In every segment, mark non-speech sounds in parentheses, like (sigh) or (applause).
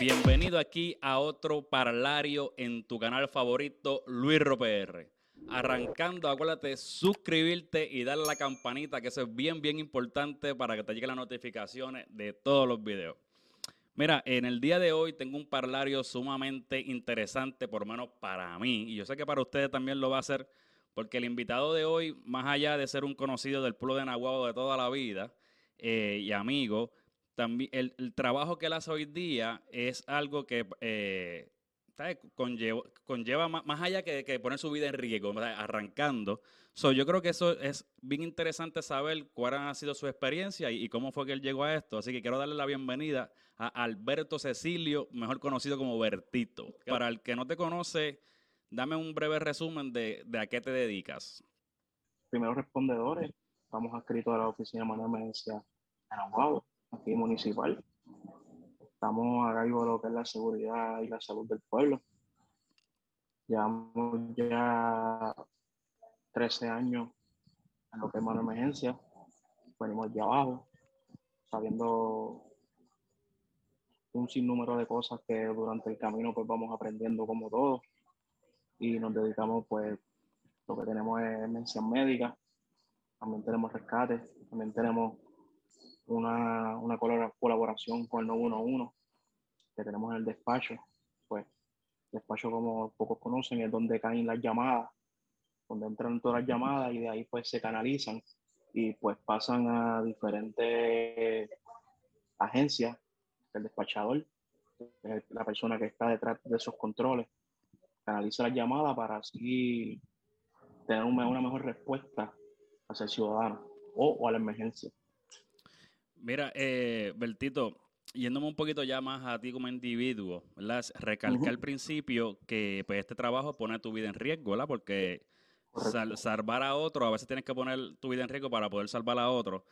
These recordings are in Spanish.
Bienvenido aquí a otro parlario en tu canal favorito, Luis RoPR. Arrancando, acuérdate suscribirte y darle a la campanita, que eso es bien, bien importante para que te lleguen las notificaciones de todos los videos. Mira, en el día de hoy tengo un parlario sumamente interesante, por lo menos para mí, y yo sé que para ustedes también lo va a hacer, porque el invitado de hoy, más allá de ser un conocido del pueblo de Nahuatl de toda la vida eh, y amigo, también el, trabajo que él hace hoy día es algo que eh, conlleva, más, allá que, que, poner su vida en riesgo, arrancando. So, yo creo que eso es bien interesante saber cuál ha sido su experiencia y, cómo fue que él llegó a esto. Así que quiero darle la bienvenida a Alberto Cecilio, mejor conocido como Bertito. Para el que no te conoce, dame un breve resumen de, a qué te dedicas. Primeros respondedores, estamos adscritos a la oficina de emergencia en aquí municipal. Estamos a cargo de lo que es la seguridad y la salud del pueblo. Llevamos ya 13 años en lo que es mano emergencia. Venimos de abajo, sabiendo un sinnúmero de cosas que durante el camino pues vamos aprendiendo como todos y nos dedicamos pues lo que tenemos es mención médica, también tenemos rescates, también tenemos una, una colaboración con el 911 que tenemos en el despacho. Pues despacho, como pocos conocen, es donde caen las llamadas, donde entran todas las llamadas y de ahí pues se canalizan y pues pasan a diferentes agencias. El despachador, la persona que está detrás de esos controles, canaliza las llamadas para así tener una mejor respuesta hacia el ciudadano o, o a la emergencia. Mira, eh, Bertito, yéndome un poquito ya más a ti como individuo, ¿verdad? Recalcar al principio que pues, este trabajo pone tu vida en riesgo, ¿verdad? Porque salvar a otro, a veces tienes que poner tu vida en riesgo para poder salvar a otro.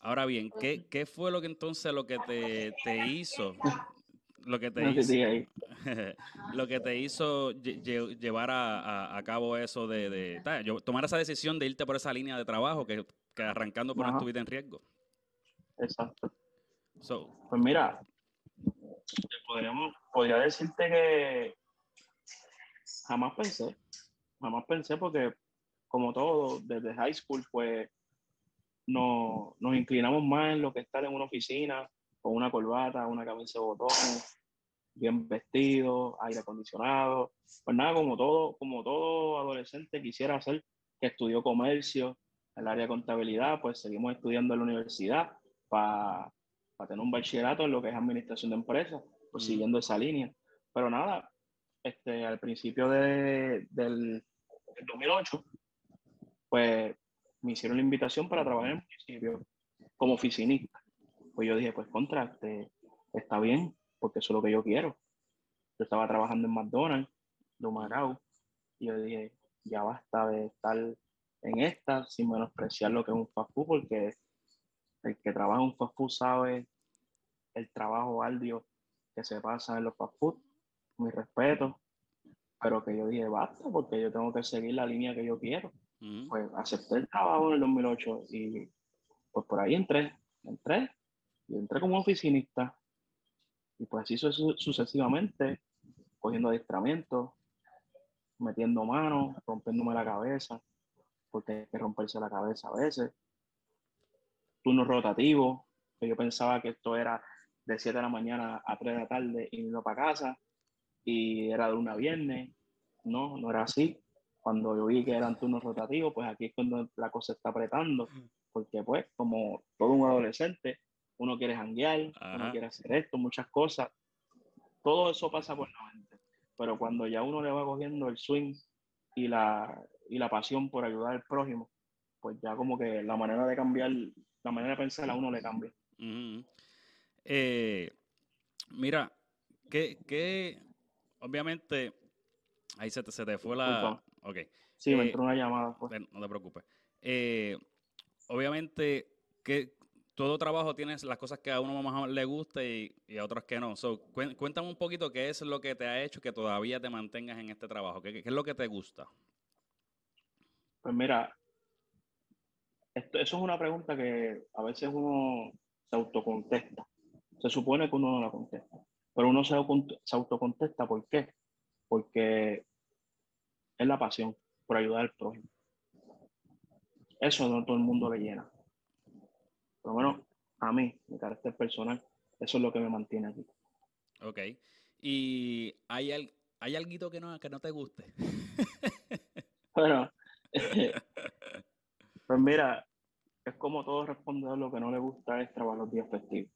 Ahora bien, ¿qué, qué fue lo que entonces lo que te, te hizo? Lo que te hizo, (laughs) lo que te hizo llevar a, a, cabo eso de, de, tomar esa decisión de irte por esa línea de trabajo que, que arrancando poner tu vida en riesgo. Exacto. pues mira, podríamos, podría decirte que jamás pensé, jamás pensé porque como todo, desde high school, pues no, nos inclinamos más en lo que estar en una oficina con una corbata, una camisa de botones, bien vestido, aire acondicionado. Pues nada, como todo, como todo adolescente quisiera hacer, que estudió comercio, el área de contabilidad, pues seguimos estudiando en la universidad para tener un bachillerato en lo que es administración de empresas, pues mm. siguiendo esa línea. Pero nada, este, al principio de, del, 2008, pues me hicieron la invitación para trabajar en el municipio como oficinista. Pues yo dije, pues contra, este, está bien, porque eso es lo que yo quiero. Yo estaba trabajando en McDonald's, de Marau, y yo dije, ya basta de estar en esta sin menospreciar lo que es un fast food, porque el que trabaja en un fast food sabe el trabajo arduo que se pasa en los fast food, mi respeto, pero que yo dije basta porque yo tengo que seguir la línea que yo quiero. Pues acepté el trabajo en el 2008 y pues por ahí entré, entré y entré como oficinista. Y pues así sucesivamente, cogiendo adiestramientos, metiendo manos, rompiéndome la cabeza, porque hay que romperse la cabeza a veces turno rotativo, que yo pensaba que esto era de 7 de la mañana a 3 de la tarde y no para casa, y era de una viernes. No, no era así. Cuando yo vi que eran turnos rotativos, pues aquí es cuando la cosa está apretando, porque pues como todo un adolescente, uno quiere janguear, uno quiere hacer esto, muchas cosas. Todo eso pasa por la mente. Pero cuando ya uno le va cogiendo el swing y la, y la pasión por ayudar al prójimo, pues ya como que la manera de cambiar la manera de pensar a uno le cambia. Eh, mira, que, obviamente, ahí se te, se te fue la... Ok. Sí, me eh, entró una llamada. Pues. No te preocupes. Eh, obviamente, que todo trabajo tiene las cosas que a uno más le gusta y, a otras que no. cuéntame un poquito qué es lo que te ha hecho que todavía te mantengas en este trabajo. ¿Qué, qué es lo que te gusta? Pues mira, eso es una pregunta que a veces uno se autocontesta. Se supone que uno no la contesta. Pero uno se, se autocontesta, ¿por qué? Porque es la pasión por ayudar al prójimo. Eso no todo el mundo le llena. Pero bueno, a mí, mi carácter personal, eso es lo que me mantiene aquí. Ok. ¿Y hay, hay algo que no, que no te guste? (laughs) bueno, (laughs) pues mira, es como todo responder lo que no le gusta es trabajar los días festivos.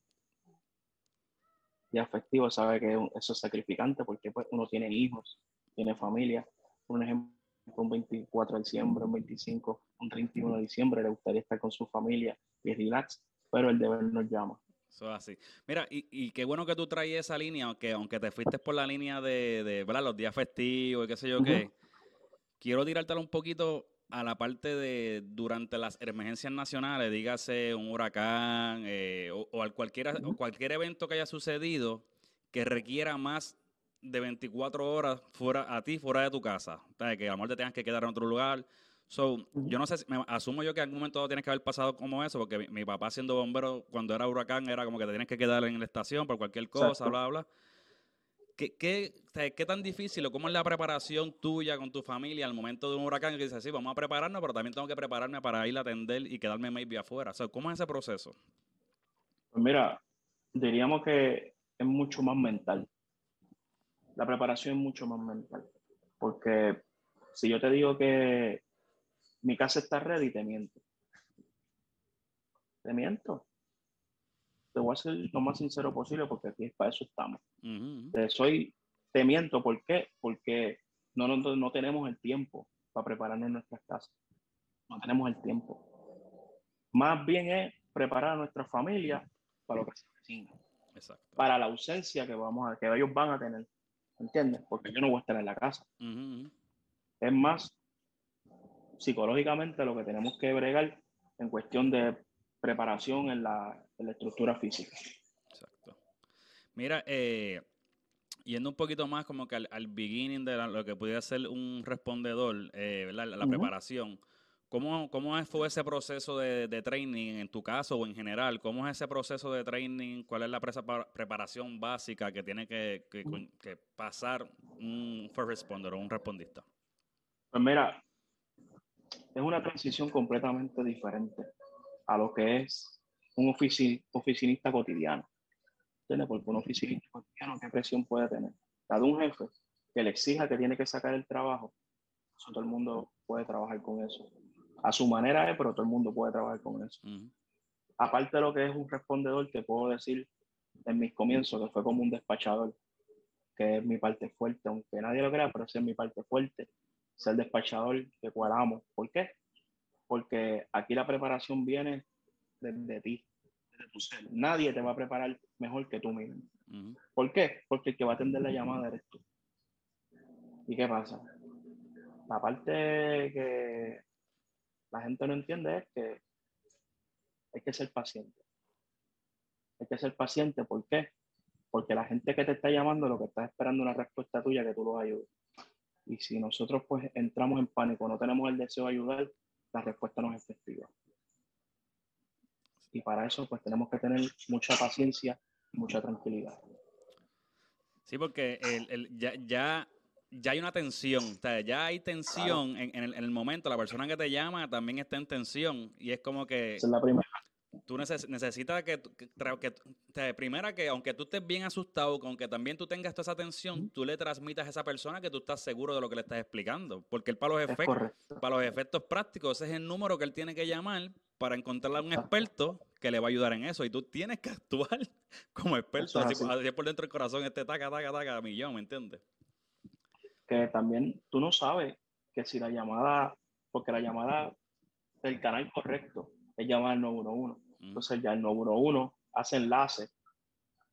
Días festivos sabe que eso es sacrificante porque pues, uno tiene hijos, tiene familia. Un ejemplo, un 24 de diciembre, un 25, un 31 de diciembre le gustaría estar con su familia y relax, pero el deber nos llama. Eso es así. Mira, y, y, qué bueno que tú traes esa línea, aunque, aunque te fuiste por la línea de, de los días festivos y qué sé yo qué. Quiero tirártelo un poquito a la parte de durante las emergencias nacionales, dígase un huracán eh, o, o, cualquier, cualquier evento que haya sucedido que requiera más de 24 horas fuera a ti, fuera de tu casa. que a lo mejor te tengas que quedar en otro lugar. So, yo no sé, me, asumo yo que en algún momento tienes que haber pasado como eso, porque mi, papá siendo bombero, cuando era huracán, era como que te tienes que quedar en la estación por cualquier cosa, bla, bla. ¿Qué, qué, ¿Qué, tan difícil o cómo es la preparación tuya con tu familia al momento de un huracán que dices, sí, vamos a prepararnos, pero también tengo que prepararme para ir a atender y quedarme maybe afuera? ¿Cómo es ese proceso? Pues mira, diríamos que es mucho más mental. La preparación es mucho más mental. Porque si yo te digo que mi casa está ready, te miento. Te miento te voy a ser lo más sincero posible porque aquí para eso estamos. soy, te miento, ¿por qué? Porque no, no, no tenemos el tiempo para prepararnos nuestras casas. No tenemos el tiempo. Más bien es preparar a nuestra familia para lo que se avecina. Para la ausencia que vamos a, que ellos van a tener. ¿Entiendes? Porque yo no voy a estar en la casa. Es más psicológicamente lo que tenemos que bregar en cuestión de preparación en la, estructura física. Exacto. Mira, eh, yendo un poquito más como que al, beginning de lo que pudiera ser un respondedor, eh, la, preparación. ¿Cómo, ¿Cómo, fue ese proceso de, training en tu caso o en general? ¿Cómo es ese proceso de training? ¿Cuál es la preparación básica que tiene que, que pasar un first responder o un respondista? Pues mira, es una transición completamente diferente a lo que es un oficinista cotidiano. ¿Entiendes? Porque un oficinista cotidiano, ¿qué presión puede tener? La de un jefe que le exija que tiene que sacar el trabajo, todo el mundo puede trabajar con eso. A su manera es, pero todo el mundo puede trabajar con eso. Aparte de lo que es un respondedor, te puedo decir en mis comienzos que fue como un despachador, que es mi parte fuerte, aunque nadie lo crea, pero esa es mi parte fuerte, ser despachador que cuadramos. ¿Por qué? porque aquí la preparación viene desde ti, desde tu ser. Nadie te va a preparar mejor que tú mismo. ¿Por qué? Porque el que va a atender la llamada eres tú. ¿Y qué pasa? La parte que la gente no entiende es que hay que ser paciente. Hay que ser paciente, ¿por qué? Porque la gente que te está llamando lo que está esperando una respuesta tuya que tú los ayudes. Y si nosotros pues entramos en pánico, no tenemos el deseo de ayudar, la respuesta no es efectiva. Y para eso, pues tenemos que tener mucha paciencia y mucha tranquilidad. Sí, porque el, ya, ya, ya, hay una tensión, o ya hay tensión en, en, el, momento, la persona que te llama también está en tensión y es como que... Esa es la primera tú necesitas que, que, primera que aunque tú estés bien asustado, aunque también tú tengas toda esa atención, tú le transmitas a esa persona que tú estás seguro de lo que le estás explicando. Porque él para los efectos, para los efectos prácticos, ese es el número que él tiene que llamar para encontrarle a un experto que le va a ayudar en eso. Y tú tienes que (laughs) actuar como experto. Así, por dentro del corazón este taca, taca, taca, millón, ¿me entiendes? Que también tú no sabes que si la llamada, porque la llamada del canal correcto es llamar al 911 entonces ya el 911 hace enlace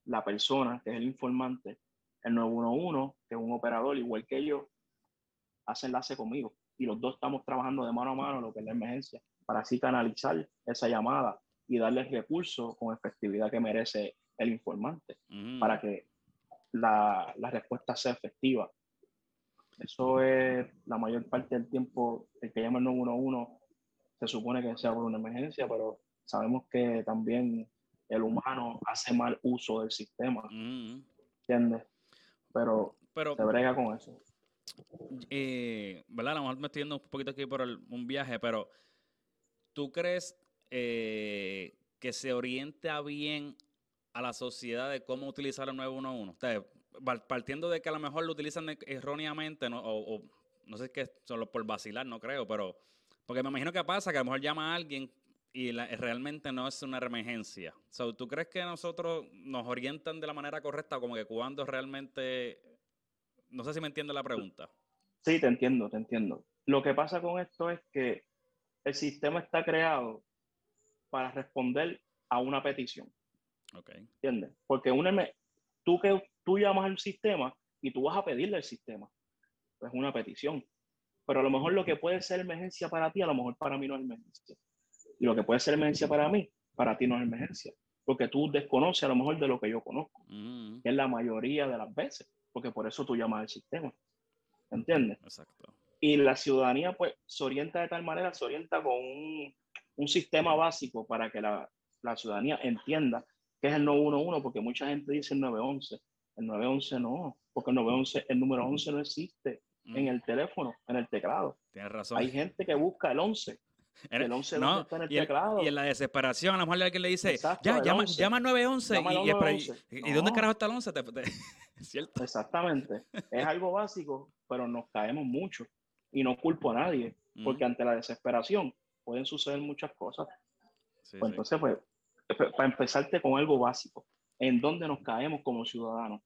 la persona, que es el informante, el 911, que es un operador igual que yo, hace enlace conmigo. Y los dos estamos trabajando de mano a mano lo que es la emergencia, para así canalizar esa llamada y darle el recurso con efectividad que merece el informante, para que la, la, respuesta sea efectiva. Eso es la mayor parte del tiempo, el que llama el 911 se supone que sea por una emergencia, pero sabemos que también el humano hace mal uso del sistema. Mm. ¿Entiendes? Pero, pero se brega con eso. Eh, ¿Verdad? A lo mejor me estoy yendo un poquito aquí por un viaje, pero ¿tú crees eh, que se orienta bien a la sociedad de cómo utilizar el 911? O partiendo de que a lo mejor lo utilizan erróneamente, ¿no? o, no sé qué, solo por vacilar, no creo, pero porque me imagino que pasa que a lo mejor llama a alguien y realmente no es una emergencia. ¿Tú crees que nosotros nos orientan de la manera correcta, como que cuando realmente... No sé si me entiende la pregunta. Sí, te entiendo, te entiendo. Lo que pasa con esto es que el sistema está creado para responder a una petición. Okay. ¿Entiendes? Porque una, tú, que, tú llamas al sistema y tú vas a pedirle al sistema. Es una petición. Pero a lo mejor lo que puede ser emergencia para ti, a lo mejor para mí no es emergencia. Y lo que puede ser emergencia para mí, para ti no es emergencia. Porque tú desconoces a lo mejor de lo que yo conozco. Mm. Que es la mayoría de las veces. Porque por eso tú llamas al sistema. ¿Entiendes? Exacto. Y la ciudadanía, pues, se orienta de tal manera, se orienta con un, un sistema básico para que la, la, ciudadanía entienda qué es el 911, porque mucha gente dice el 911. El 911 no, porque el 911, el número 11 no existe en mm. el teléfono, en el teclado. Tienes razón. Hay gente que busca el 11 el 11 no, está en el y teclado. y en la desesperación, a lo mejor alguien le dice, ya, llama, llama 911. y, y, dónde carajo está el 11? (laughs) ¿Cierto? Exactamente. es algo básico, pero nos caemos mucho. Y no culpo a nadie, porque ante la desesperación pueden suceder muchas cosas. pues entonces, pues, para empezarte con algo básico, ¿en dónde nos caemos como ciudadanos?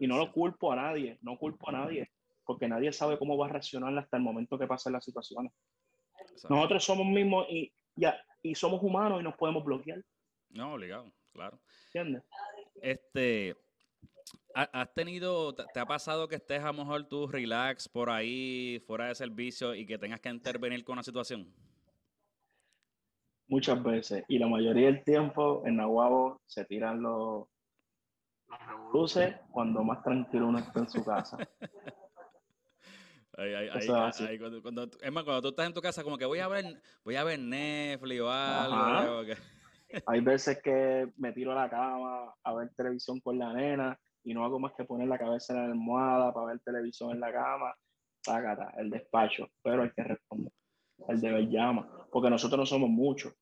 y no lo culpo a nadie, no culpo a nadie, porque nadie sabe cómo va a reaccionar hasta el momento que pasen las situaciones. Nosotros somos mismos y, ya, y somos humanos y nos podemos bloquear. No, obligado, claro. ¿Entiendes? Este, ¿has tenido, te ha pasado que estés a lo mejor tú relax por ahí, fuera de servicio y que tengas que intervenir con una situación? Muchas veces. Y la mayoría del tiempo en Nahuabo se tiran los, los cuando más tranquilo uno está en su casa. (laughs) cuando, es más, cuando tú estás en tu casa, como que voy a ver, voy a ver Netflix o algo. Hay veces que me tiro a la cama a ver televisión con la nena y no hago más que poner la cabeza en la almohada para ver televisión en la cama. Págata, el despacho, pero hay que responder. El deber llama, porque nosotros no somos muchos.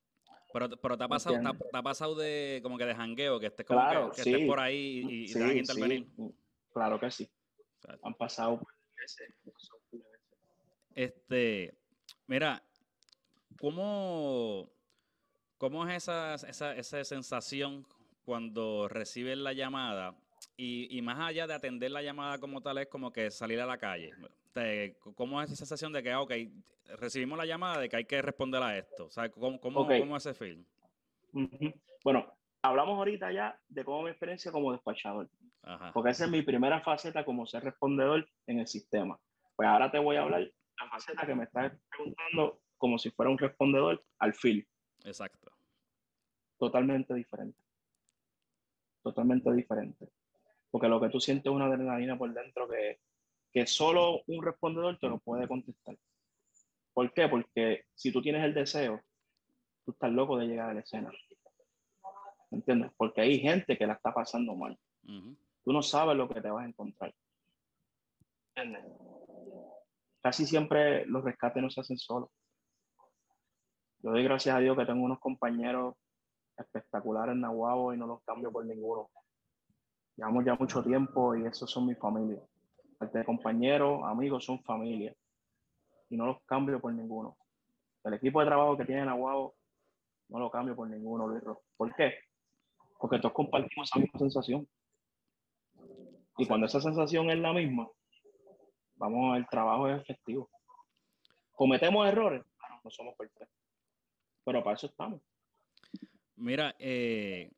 Pero, pero te, ha pasado, te, ha, pasado de como que de jangueo, que estés, como que, estés por ahí y, te van a intervenir. Claro que sí. Han pasado este, mira, ¿cómo, cómo es esa, esa, esa sensación cuando recibes la llamada? Y, y, más allá de atender la llamada como tal, es como que salir a la calle. ¿Cómo es esa sensación de que, ah, ok, recibimos la llamada de que hay que responder a esto? O sea, ¿cómo, cómo, es ese film? Bueno, hablamos ahorita ya de cómo mi experiencia como despachador. Porque esa es mi primera faceta como ser respondedor en el sistema. Pues ahora te voy a hablar la faceta que me estás preguntando como si fuera un respondedor al fil. Exacto. Totalmente diferente. Totalmente diferente. Porque lo que tú sientes es una adrenalina por dentro que, que solo un respondedor te lo puede contestar. ¿Por qué? Porque si tú tienes el deseo, tú estás loco de llegar a la escena. ¿Entiendes? Porque hay gente que la está pasando mal. Tú no sabes lo que te vas a encontrar. ¿Entiendes? casi siempre los rescates no se hacen solos. Yo doy gracias a Dios que tengo unos compañeros espectaculares en Nahuabo y no los cambio por ninguno. Llevamos ya mucho tiempo y esos son mi familia. Parte de compañeros, amigos, son familia. Y no los cambio por ninguno. El equipo de trabajo que tiene Nahuabo no lo cambio por ninguno, Luis ¿Por qué? Porque todos compartimos esa misma sensación. Y cuando esa sensación es la misma, Vamos, el trabajo es efectivo. ¿Cometemos errores? no somos perfectos. Pero para eso estamos. Mira, eh,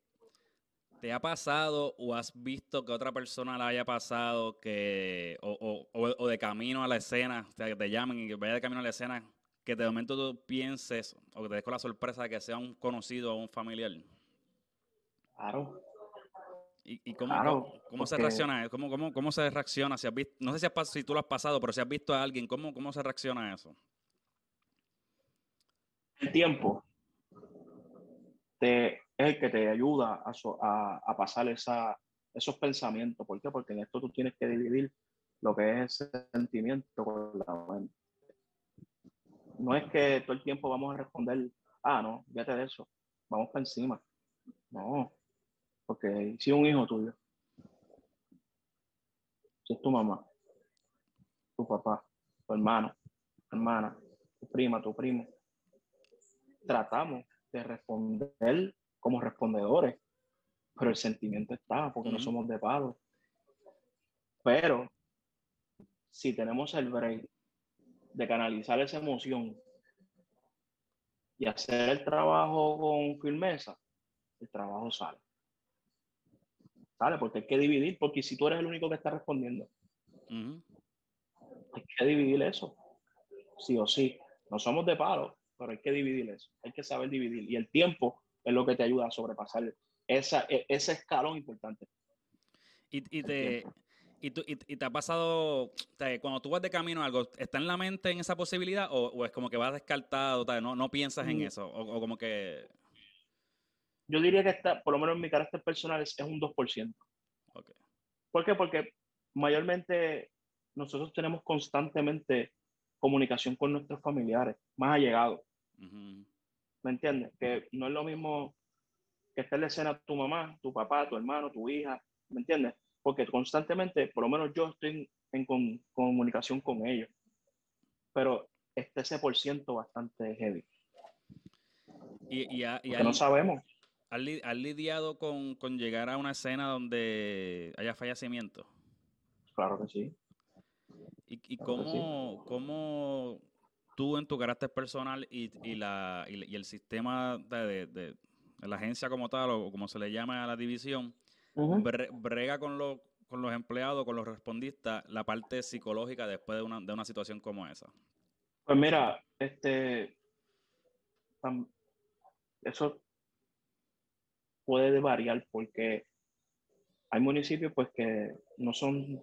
¿te ha pasado o has visto que otra persona le haya pasado que, o, de camino a la escena, o sea, que te llamen y que vaya de camino a la escena, que de momento tú pienses o que te des con la sorpresa de que sea un conocido o un familiar? Claro, ¿Y, cómo, cómo, se reacciona? ¿Cómo, cómo, cómo se reacciona? Si has visto, no sé si, has, si tú lo has pasado, pero si has visto a alguien, ¿cómo, cómo se reacciona a eso? El tiempo te, es el que te ayuda a, a, pasar esa, esos pensamientos. ¿Por qué? Porque en esto tú tienes que dividir lo que es ese sentimiento con la mente. No es que todo el tiempo vamos a responder, ah, no, fíjate de eso, vamos para encima. No, porque si un hijo tuyo, si es tu mamá, tu papá, tu hermano, tu hermana, tu prima, tu primo, tratamos de responder como respondedores, pero el sentimiento está, porque no somos de palo. Pero si tenemos el break de canalizar esa emoción y hacer el trabajo con firmeza, el trabajo sale. Sale, porque hay que dividir, porque si tú eres el único que está respondiendo, hay que dividir eso, sí o sí. No somos de palo, pero hay que dividir eso, hay que saber dividir. Y el tiempo es lo que te ayuda a sobrepasar esa, e, ese escalón importante. Y, y te, y, y, te ha pasado, cuando tú vas de camino algo, ¿está en la mente en esa posibilidad o, es como que vas descartado, no, no piensas en mm. eso? O, como que... Yo diría que está, por lo menos en mi carácter personal, es, un 2%. Okay. ¿Por qué? Porque mayormente nosotros tenemos constantemente comunicación con nuestros familiares, más allegados. ¿Me entiendes? Que no es lo mismo que esté en la escena tu mamá, tu papá, tu hermano, tu hija, ¿me entiendes? Porque constantemente, por lo menos yo estoy en, comunicación con ellos, pero este ese por ciento bastante heavy. Y, y, no sabemos. ¿Has, lidiado con, con, llegar a una escena donde haya fallecimiento? Claro que sí. ¿Y, y cómo, cómo tú en tu carácter personal y, y, la, y, el sistema de, de, la agencia como tal, o como se le llama a la división, brega con, lo, con los empleados, con los respondistas, la parte psicológica después de una, de una situación como esa? Pues mira, este, eso puede variar porque hay municipios pues que no son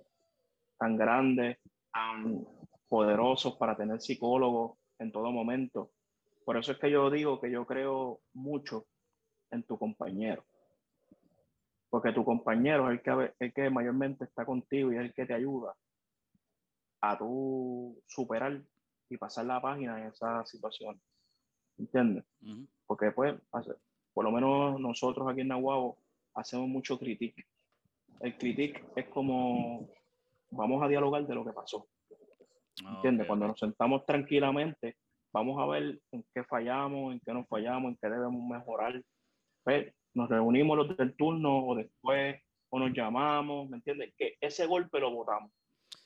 tan grandes, tan poderosos para tener psicólogos en todo momento. Por eso es que yo digo que yo creo mucho en tu compañero. Porque tu compañero es el que, el que mayormente está contigo y es el que te ayuda a tú superar y pasar la página en esa situación. ¿Entiendes? Porque pues, por lo menos nosotros aquí en Nahuabo hacemos mucho critique. El critique es como vamos a dialogar de lo que pasó. ¿Entiendes? Cuando nos sentamos tranquilamente, vamos a ver en qué fallamos, en qué no fallamos, en qué debemos mejorar. Pues, nos reunimos los del turno o después, o nos llamamos, ¿me entiendes? Que ese golpe lo votamos.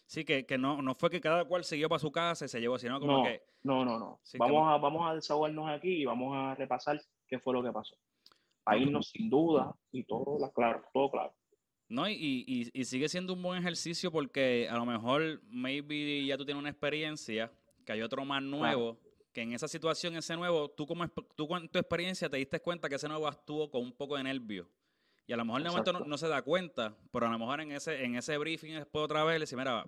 Sí, que, que no, no fue que cada cual siguió para su casa y se llevó, sino como no, que... No, no, no. vamos, a, vamos a desahogarnos aquí y vamos a repasar qué fue lo que pasó. A irnos sin duda y todo claro, todo claro. No, y, y, sigue siendo un buen ejercicio porque a lo mejor, maybe ya tú tienes una experiencia, que hay otro más nuevo, que en esa situación, ese nuevo, tú como tú con tu experiencia te diste cuenta que ese nuevo actuó con un poco de nervio. Y a lo mejor en el momento no, se da cuenta, pero a lo mejor en ese, en ese briefing después otra vez le dice, mira,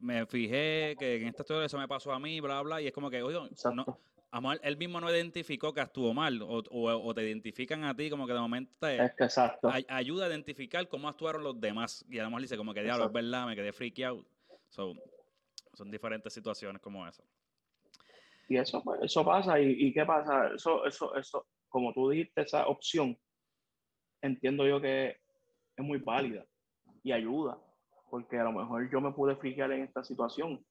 me fijé que en esta historia eso me pasó a mí, bla, bla, y es como que, oye, no, a él mismo no identificó que actuó mal o, o, te identifican a ti como que de momento te ayuda a identificar cómo actuaron los demás. Y además dice como que diablo, es verdad, me quedé freaky son diferentes situaciones como esa. Y eso, pues, eso pasa. Y, qué pasa, eso, eso, eso, como tú dijiste, esa opción, entiendo yo que es muy válida y ayuda, porque a lo mejor yo me pude friquear en esta situación,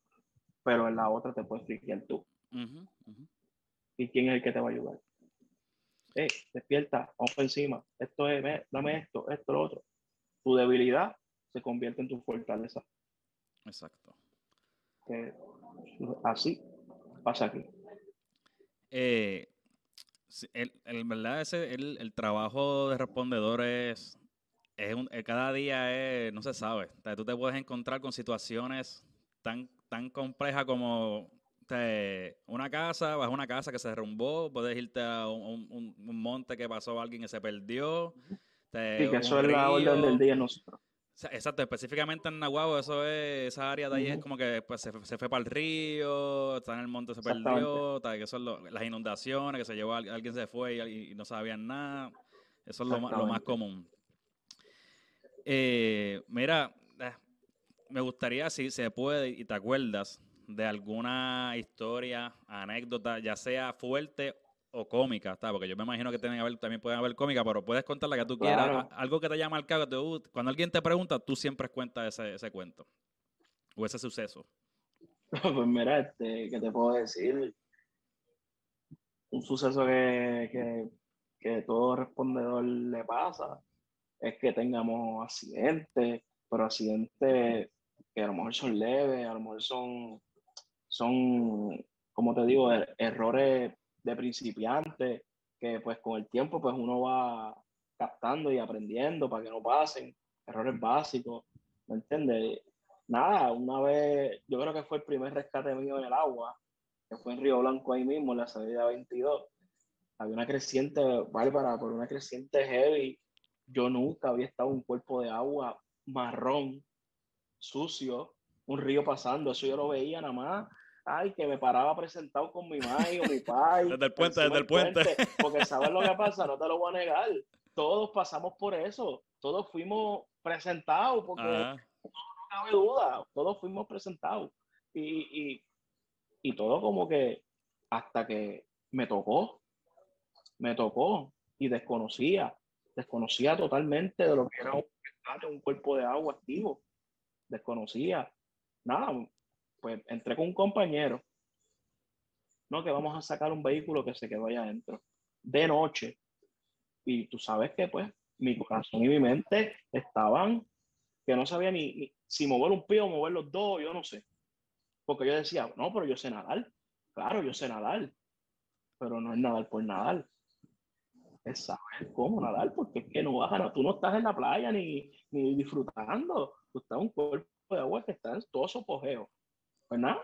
pero en la otra te puedes friquear tú y quién es el que te va a ayudar. Eh, despierta, vamos encima. Esto es, dame esto, esto, lo otro. Tu debilidad se convierte en tu fortaleza. Exacto. así pasa aquí. Eh, el, verdad, ese, el, trabajo de respondedores es un, eh, cada día es, no se sabe. tú te puedes encontrar con situaciones tan, tan complejas como una casa, vas a una casa que se derrumbó, puedes irte a un, monte que pasó alguien que se perdió. sí, que eso es la orden del día nosotros. Exacto, específicamente en Nahuabo, eso es, esa área de ahí es como que pues, se, fue para el río, está en el monte, se perdió, que son las inundaciones, que se llevó, alguien se fue y, no sabían nada. Eso es lo, lo, más común. Eh, mira, eh, me gustaría, si se puede y te acuerdas, de alguna historia, anécdota, ya sea fuerte o cómica, ¿está? porque yo me imagino que tienen haber, también pueden haber cómica, pero puedes contar la que tú quieras, algo que te haya marcado, te, cuando alguien te pregunta, tú siempre cuentas ese, ese cuento o ese suceso. (laughs) Pues mira, este, ¿qué te puedo decir? Un suceso que, que, que todo respondedor le pasa es que tengamos accidentes, pero accidentes que a lo mejor son leves, a lo mejor son, son como te digo, er, errores de principiante, que pues con el tiempo pues uno va captando y aprendiendo para que no pasen, errores básicos, ¿me entiendes? Nada, una vez, yo creo que fue el primer rescate mío en el agua, que fue en Río Blanco ahí mismo, en la salida 22. Había una creciente bárbara, por una creciente heavy. Yo nunca había estado en un cuerpo de agua marrón, sucio, un río pasando, eso yo lo veía nada más ay, que me paraba presentado con mi (laughs) madre o mi pai. desde el puente, desde el puente. Porque sabes lo que pasa, no te lo voy a negar. (laughs) Todos pasamos por eso. Todos fuimos presentados, porque no, cabe duda, todos fuimos presentados. Y, y, y todo como que hasta que me tocó, me tocó y desconocía, desconocía totalmente de lo que era un, un cuerpo de agua activo. Desconocía. Nada, pues entré con un compañero, no, que vamos a sacar un vehículo que se quedó allá adentro, de noche. Y tú sabes que pues mi corazón y mi mente estaban, que no sabía ni, si mover un pie o mover los dos, yo no sé. Porque yo decía, no, pero yo sé nadar. Claro, yo sé nadar. Pero no es nadar por nadar. Es saber cómo nadar, porque es que no vas a, tú no estás en la playa ni, ni disfrutando. Tú estás en un cuerpo de agua que está en todo su apogeo. Pues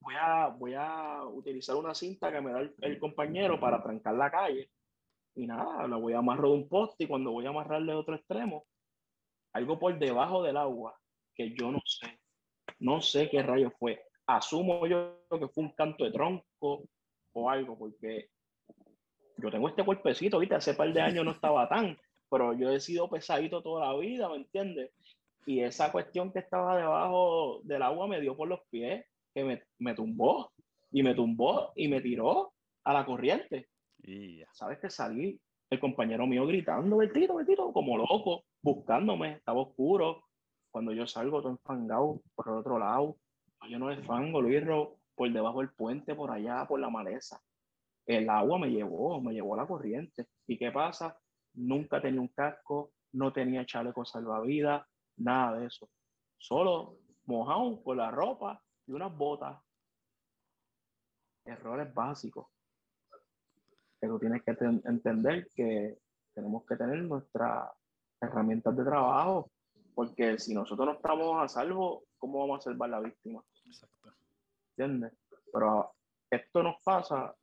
voy a, voy a utilizar una cinta que me da el, compañero para trancar la calle. Y nada, la voy a amarrar de un poste y cuando voy a amarrarle de otro extremo, algo por debajo del agua que yo no sé, no sé qué rayo fue. Asumo yo que fue un canto de tronco o algo, porque yo tengo este cuerpecito, ¿viste? Hace par de años no estaba tan, pero yo he sido pesadito toda la vida, ¿me entiendes? Y esa cuestión que estaba debajo del agua me dio por los pies, que me, me tumbó y me tumbó y me tiró a la corriente. Y ¿Sabes que salí? El compañero mío gritando, Betito, Betito, como loco, buscándome, estaba oscuro. Cuando yo salgo todo enfangado por el otro lado, yo no de fango, Luis, por debajo del puente, por allá, por la maleza. El agua me llevó, me llevó a la corriente. ¿Y qué pasa? Nunca tenía un casco, no tenía chaleco salvavidas, Nada de eso. Solo mojado con la ropa y unas botas. Errores básicos. Pero tienes que entender que tenemos que tener nuestras herramientas de trabajo, porque si nosotros no estamos a salvo, ¿cómo vamos a salvar la víctima? Exacto. ¿Entiendes? Pero esto nos pasa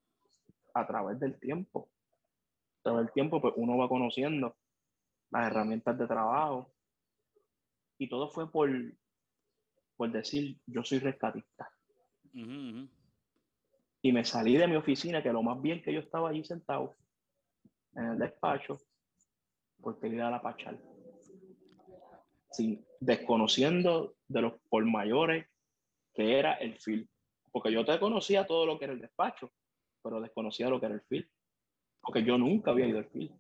a través del tiempo. A través del tiempo, pues uno va conociendo las herramientas de trabajo, y todo fue por, por decir, yo soy rescatista. Y me salí de mi oficina, que lo más bien que yo estaba allí sentado en el despacho, porque iba a la pachal. Sí, desconociendo de los por mayores que era el film. Porque yo te conocía todo lo que era el despacho, pero desconocía lo que era el film. Porque yo nunca había ido al film.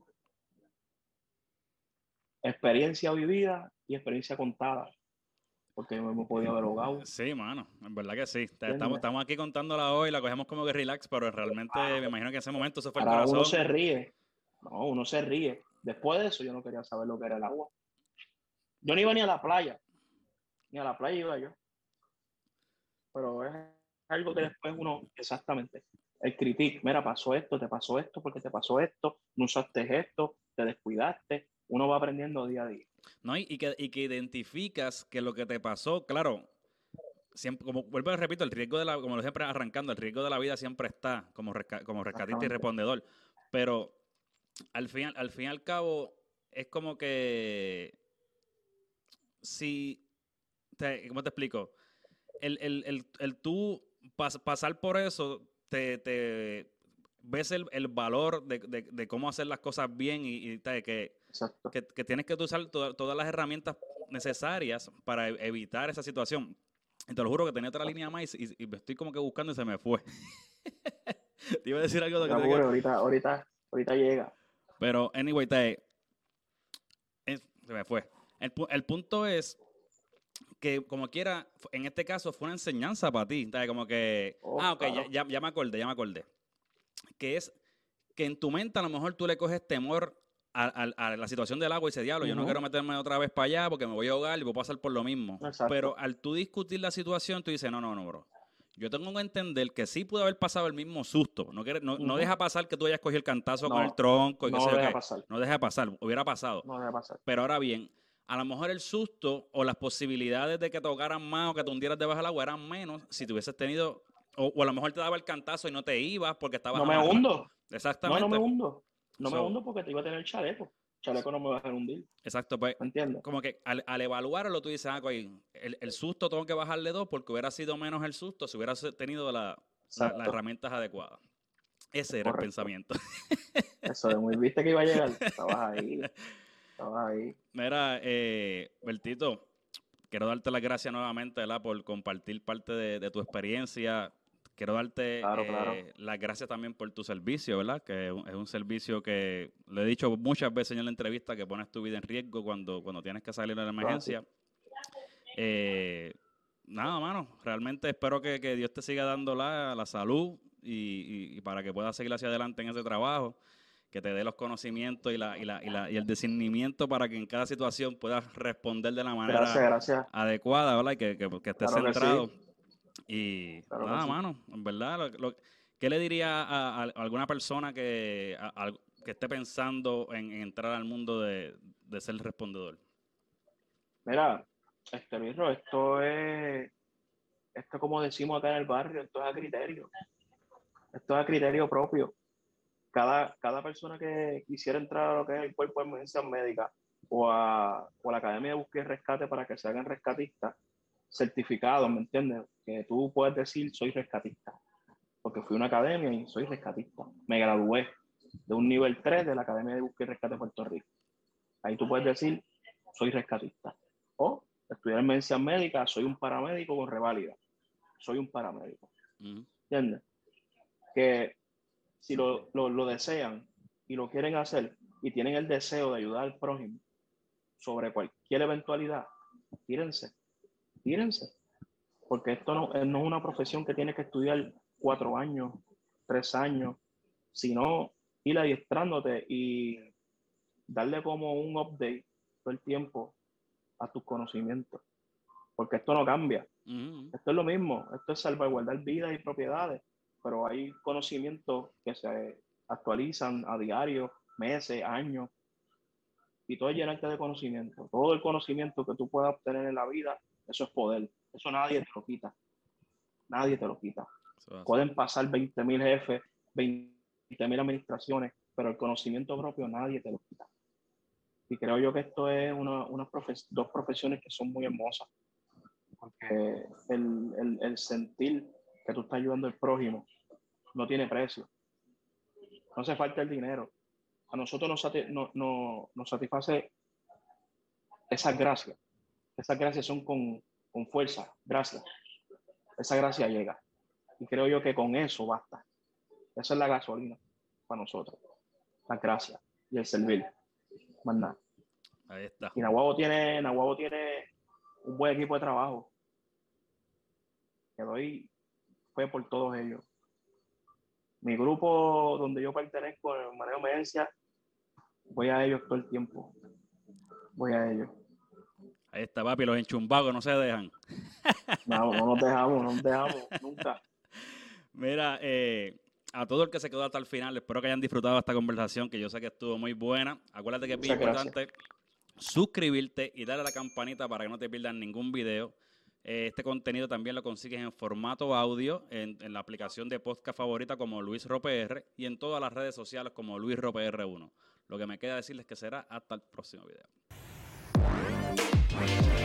Experiencia vivida y experiencia contada. Porque me hemos podido haber ahogado. Sí, mano, en verdad que sí. Estamos, estamos aquí contándola hoy, la cogemos como que relax, pero realmente me imagino que en ese momento se fue el corazón. Uno se ríe. No, uno se ríe. Después de eso, yo no quería saber lo que era el agua. Yo no iba ni a la playa. Ni a la playa iba yo. Pero es algo que después uno, exactamente, el critique, mira, pasó esto, te pasó esto, porque te pasó esto, no usaste esto, te descuidaste. Uno va aprendiendo día a día. ¿no? Y, que, y que identificas que lo que te pasó, claro, siempre, como vuelvo a repito, el riesgo de la, como lo siempre arrancando, el riesgo de la vida siempre está como, como rescatista y respondedor. Pero al fin, al fin y al cabo, es como que si, te, ¿cómo te explico? El, el, el, el tú pasar por eso te, te ves el, valor de, cómo hacer las cosas bien y, que, que, tienes que usar todas las herramientas necesarias para e, evitar esa situación. Y te lo juro que tenía otra línea más y, me estoy como que buscando y se me fue. (laughs) te iba a decir algo de que... ahorita, ahorita, ahorita llega. Pero, anyway, te, se me fue. El, el punto es que como quiera, en este caso fue una enseñanza para ti. Como que, ah, ok, ya, ya, me acordé, ya me acordé. Que es que en tu mente a lo mejor tú le coges temor a, la situación del agua y ese diablo, yo no quiero meterme otra vez para allá porque me voy a ahogar y voy a pasar por lo mismo. Pero al tú discutir la situación, tú dices, no, no, no, bro. Yo tengo que entender que sí pudo haber pasado el mismo susto. No, no, no deja pasar que tú hayas cogido el cantazo con el tronco. Y no deja pasar. No deja pasar. Hubiera pasado. No deja pasar. Pero ahora bien, a lo mejor el susto o las posibilidades de que te ahogaran más o que te hundieras debajo del agua eran menos si te hubieses tenido, o, a lo mejor te daba el cantazo y no te ibas porque estabas... No me hundo. Exactamente. No, no me hundo. No me hundo porque te iba a tener el chaleco. chaleco no me va a dejar hundir. Exacto, pues. Entiendo. Como que al, evaluarlo tú dices, ah, pues, el, el, susto tengo que bajarle dos porque hubiera sido menos el susto si hubiera tenido las herramientas adecuadas. Ese era el pensamiento. (laughs) Eso de muy viste que iba a llegar. Estabas ahí. ahí. Mira, eh, Bertito, quiero darte las gracias nuevamente ¿verdad? por compartir parte de, tu experiencia. Quiero darte eh, las gracias también por tu servicio, ¿verdad? Que es un servicio que le he dicho muchas veces en la entrevista que pones tu vida en riesgo cuando, cuando tienes que salir de la emergencia. Eh, nada, mano, realmente espero que, Dios te siga dando la, la salud y, y, para que puedas seguir hacia adelante en ese trabajo que te dé los conocimientos y, la, y, la, y, la, y, el discernimiento para que en cada situación puedas responder de la manera adecuada, ¿verdad? Y que, que, estés centrado. Y nada, mano, en verdad, ¿qué le diría a, alguna persona que, que esté pensando en, entrar al mundo de, de, ser respondedor? Mira, este mismo, esto es, esto como decimos acá en el barrio, esto es a criterio. Esto es a criterio propio cada, cada persona que quisiera entrar a lo que es el cuerpo de emergencia médica o a, o a la Academia de Búsqueda y Rescate para que se hagan rescatistas, certificados, ¿me entiendes? Que tú puedes decir, soy rescatista, porque fui a una academia y soy rescatista. Me gradué de un nivel 3 de la Academia de Búsqueda y Rescate de Puerto Rico. Ahí tú puedes decir, soy rescatista. O estudiar emergencia médica, soy un paramédico con reválida. Soy un paramédico. ¿Entiendes? Que si lo, lo, desean y lo quieren hacer y tienen el deseo de ayudar al prójimo sobre cualquier eventualidad, tírense, tírense. Porque esto no, no es una profesión que tiene que estudiar cuatro años, tres años, sino ir adiestrándote y darle como un update todo el tiempo a tus conocimientos. Porque esto no cambia. Esto es lo mismo. Esto es salvaguardar vidas y propiedades pero hay conocimientos que se actualizan a diario, meses, años, y todo es llenarte de conocimiento. Todo el conocimiento que tú puedas obtener en la vida, eso es poder. Eso nadie te lo quita. Nadie te lo quita. Pueden pasar 20.000 jefes, 20.000 administraciones, pero el conocimiento propio nadie te lo quita. Y creo yo que esto es una, una dos profesiones que son muy hermosas, porque el, el, el sentir que tú estás ayudando al prójimo no tiene precio. No hace falta el dinero. A nosotros nos, no, nos satisface esas gracias. Esas gracias son con, con fuerza, gracias. Esa gracia llega. Y creo yo que con eso basta. Esa es la gasolina para nosotros. La gracia y el servir. Más nada. Ahí está. Y Nahuabo tiene, Nahuabo tiene un buen equipo de trabajo. Que doy fue por todos ellos mi grupo donde yo pertenezco, en Manejo Emergencia, voy a ellos todo el tiempo. Voy a ellos. Ahí está, papi, los enchumbados no se dejan. (laughs) No, no nos dejamos, no nos dejamos, nunca. (laughs) Mira, eh, a todo el que se quedó hasta el final, espero que hayan disfrutado esta conversación, que yo sé que estuvo muy buena. Acuérdate que es bien importante suscribirte y darle a la campanita para que no te pierdas ningún video. Este contenido también lo consigues en formato audio en, la aplicación de podcast favorita como Luis RoPR y en todas las redes sociales como Luis RoPR1. Lo que me queda decirles que será hasta el próximo video. Bye.